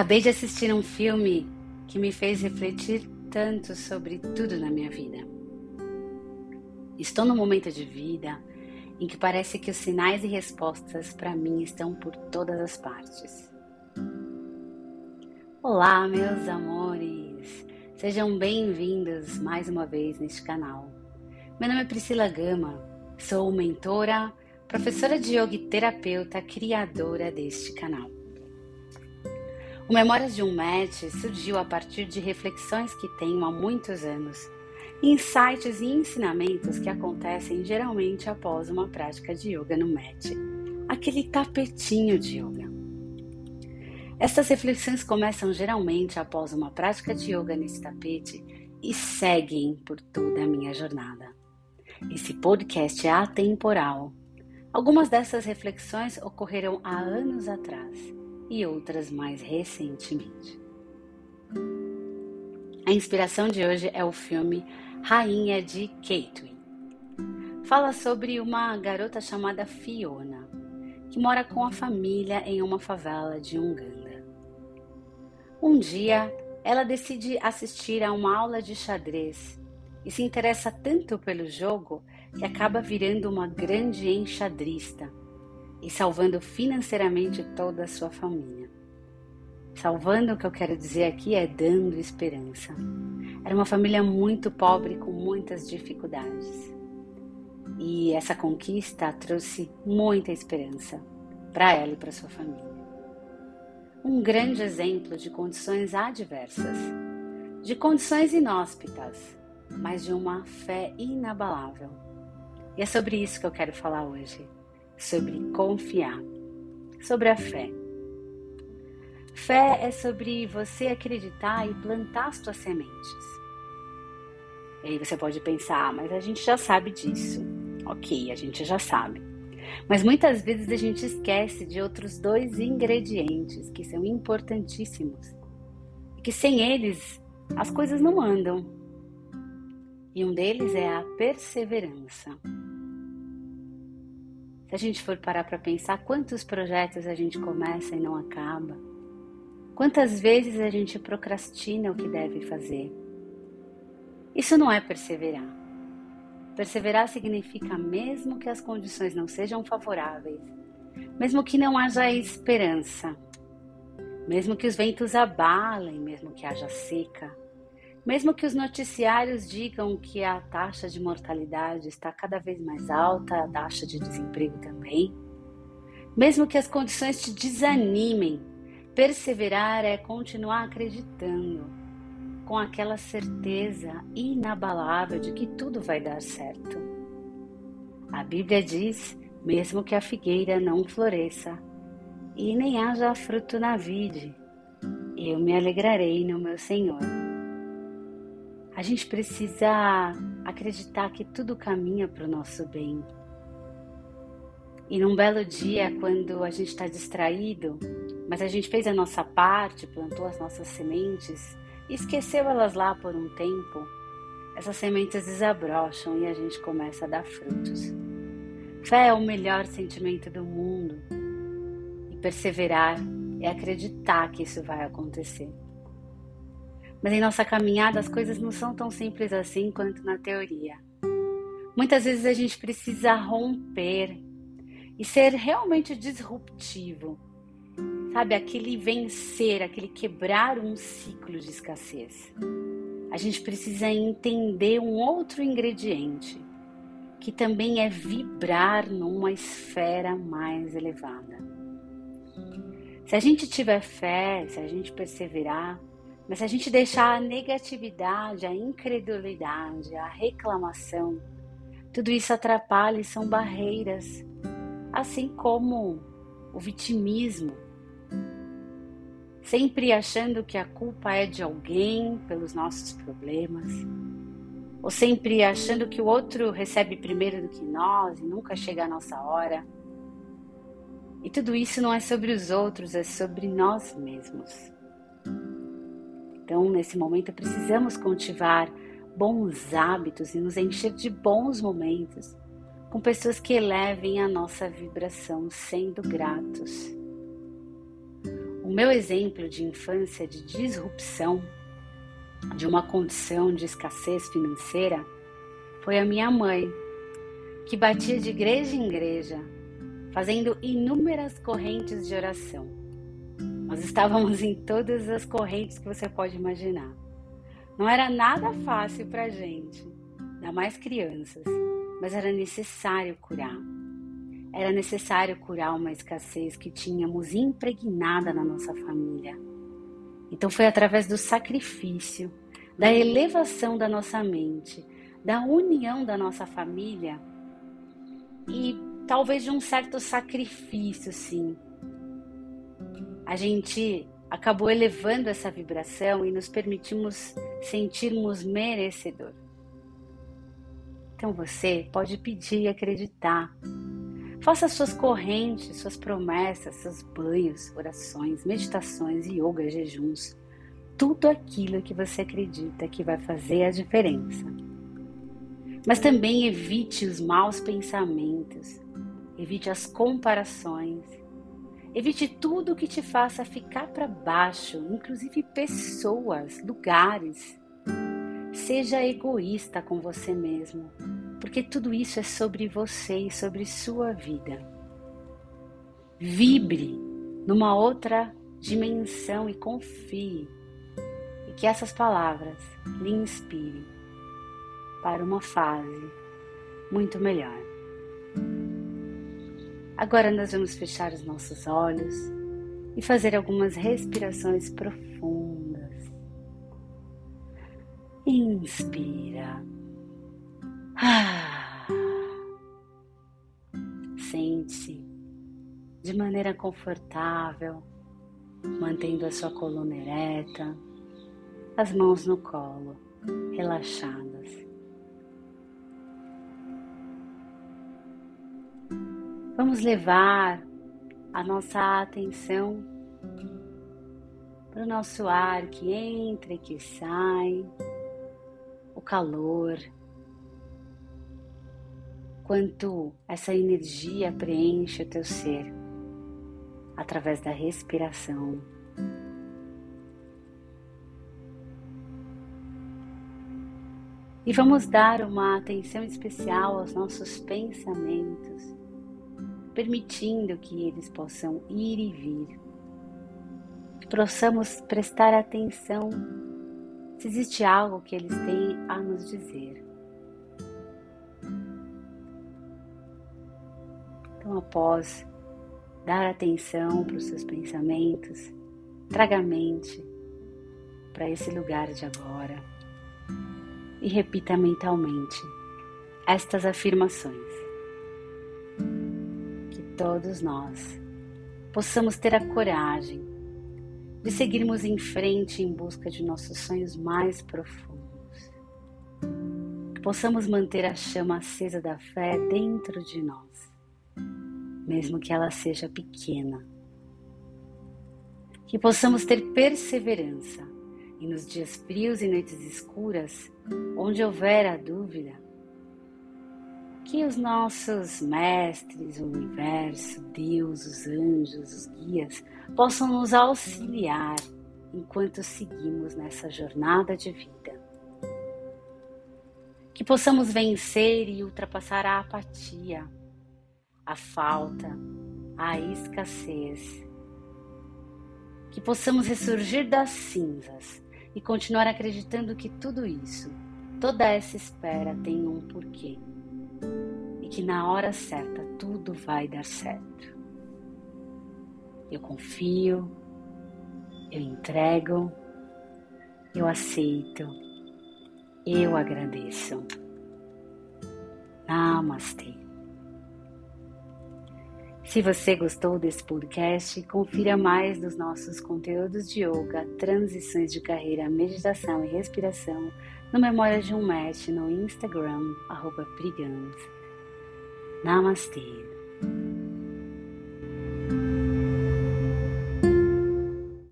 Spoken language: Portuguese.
Acabei de assistir um filme que me fez refletir tanto sobre tudo na minha vida. Estou num momento de vida em que parece que os sinais e respostas para mim estão por todas as partes. Olá, meus amores! Sejam bem-vindos mais uma vez neste canal. Meu nome é Priscila Gama, sou mentora, professora de yoga e terapeuta, criadora deste canal. O Memórias de um Match surgiu a partir de reflexões que tenho há muitos anos, insights e ensinamentos que acontecem geralmente após uma prática de yoga no match, aquele tapetinho de yoga. Estas reflexões começam geralmente após uma prática de yoga nesse tapete e seguem por toda a minha jornada. Esse podcast é atemporal. Algumas dessas reflexões ocorreram há anos atrás e outras mais recentemente. A inspiração de hoje é o filme Rainha de Katewin. Fala sobre uma garota chamada Fiona, que mora com a família em uma favela de Uganda. Um dia, ela decide assistir a uma aula de xadrez e se interessa tanto pelo jogo que acaba virando uma grande enxadrista e salvando financeiramente toda a sua família. Salvando, o que eu quero dizer aqui é dando esperança. Era uma família muito pobre com muitas dificuldades. E essa conquista trouxe muita esperança para ela e para sua família. Um grande exemplo de condições adversas, de condições inóspitas, mas de uma fé inabalável. E é sobre isso que eu quero falar hoje sobre confiar, sobre a fé. Fé é sobre você acreditar e plantar as suas sementes. E aí você pode pensar, ah, mas a gente já sabe disso. Ok, a gente já sabe. Mas muitas vezes a gente esquece de outros dois ingredientes que são importantíssimos e que sem eles as coisas não andam. E um deles é a perseverança. Se a gente for parar para pensar quantos projetos a gente começa e não acaba, quantas vezes a gente procrastina o que deve fazer. Isso não é perseverar. Perseverar significa mesmo que as condições não sejam favoráveis, mesmo que não haja esperança, mesmo que os ventos abalem, mesmo que haja seca, mesmo que os noticiários digam que a taxa de mortalidade está cada vez mais alta, a taxa de desemprego também, mesmo que as condições te desanimem, perseverar é continuar acreditando, com aquela certeza inabalável de que tudo vai dar certo. A Bíblia diz: mesmo que a figueira não floresça e nem haja fruto na vide, eu me alegrarei no meu Senhor. A gente precisa acreditar que tudo caminha para o nosso bem. E num belo dia, quando a gente está distraído, mas a gente fez a nossa parte, plantou as nossas sementes e esqueceu elas lá por um tempo, essas sementes desabrocham e a gente começa a dar frutos. Fé é o melhor sentimento do mundo e perseverar é acreditar que isso vai acontecer. Mas em nossa caminhada as coisas não são tão simples assim quanto na teoria. Muitas vezes a gente precisa romper e ser realmente disruptivo. Sabe, aquele vencer, aquele quebrar um ciclo de escassez. A gente precisa entender um outro ingrediente, que também é vibrar numa esfera mais elevada. Se a gente tiver fé, se a gente perseverar, mas se a gente deixar a negatividade, a incredulidade, a reclamação, tudo isso atrapalha e são barreiras, assim como o vitimismo. Sempre achando que a culpa é de alguém pelos nossos problemas, ou sempre achando que o outro recebe primeiro do que nós e nunca chega a nossa hora. E tudo isso não é sobre os outros, é sobre nós mesmos. Então, nesse momento, precisamos cultivar bons hábitos e nos encher de bons momentos com pessoas que elevem a nossa vibração, sendo gratos. O meu exemplo de infância de disrupção de uma condição de escassez financeira foi a minha mãe, que batia de igreja em igreja, fazendo inúmeras correntes de oração. Nós estávamos em todas as correntes que você pode imaginar. Não era nada fácil para a gente, ainda mais crianças, mas era necessário curar. Era necessário curar uma escassez que tínhamos impregnada na nossa família. Então foi através do sacrifício, da elevação da nossa mente, da união da nossa família e talvez de um certo sacrifício, sim. A gente acabou elevando essa vibração e nos permitimos sentirmos merecedor. Então você pode pedir e acreditar Faça suas correntes, suas promessas, seus banhos, orações, meditações, yoga, jejuns. Tudo aquilo que você acredita que vai fazer a diferença. Mas também evite os maus pensamentos, evite as comparações, evite tudo que te faça ficar para baixo, inclusive pessoas, lugares. Seja egoísta com você mesmo porque tudo isso é sobre você e sobre sua vida. Vibre numa outra dimensão e confie, e que essas palavras lhe inspirem para uma fase muito melhor. Agora nós vamos fechar os nossos olhos e fazer algumas respirações profundas. Inspira. Ah. Sente-se de maneira confortável, mantendo a sua coluna ereta, as mãos no colo, relaxadas. Vamos levar a nossa atenção para o nosso ar que entra e que sai, o calor quanto essa energia preenche o teu ser através da respiração. E vamos dar uma atenção especial aos nossos pensamentos, permitindo que eles possam ir e vir. Que possamos prestar atenção se existe algo que eles têm a nos dizer. Então, após dar atenção para os seus pensamentos, traga a mente para esse lugar de agora e repita mentalmente estas afirmações. Todos nós possamos ter a coragem de seguirmos em frente em busca de nossos sonhos mais profundos. Que possamos manter a chama acesa da fé dentro de nós mesmo que ela seja pequena. Que possamos ter perseverança e nos dias frios e noites escuras, onde houver a dúvida, que os nossos mestres, o universo, Deus, os anjos, os guias, possam nos auxiliar enquanto seguimos nessa jornada de vida. Que possamos vencer e ultrapassar a apatia, a falta, a escassez. Que possamos ressurgir das cinzas e continuar acreditando que tudo isso, toda essa espera tem um porquê e que na hora certa tudo vai dar certo. Eu confio, eu entrego, eu aceito, eu agradeço. Namastê. Se você gostou desse podcast, confira mais dos nossos conteúdos de yoga, transições de carreira, meditação e respiração no Memória de um Mestre no Instagram, arroba Namastê.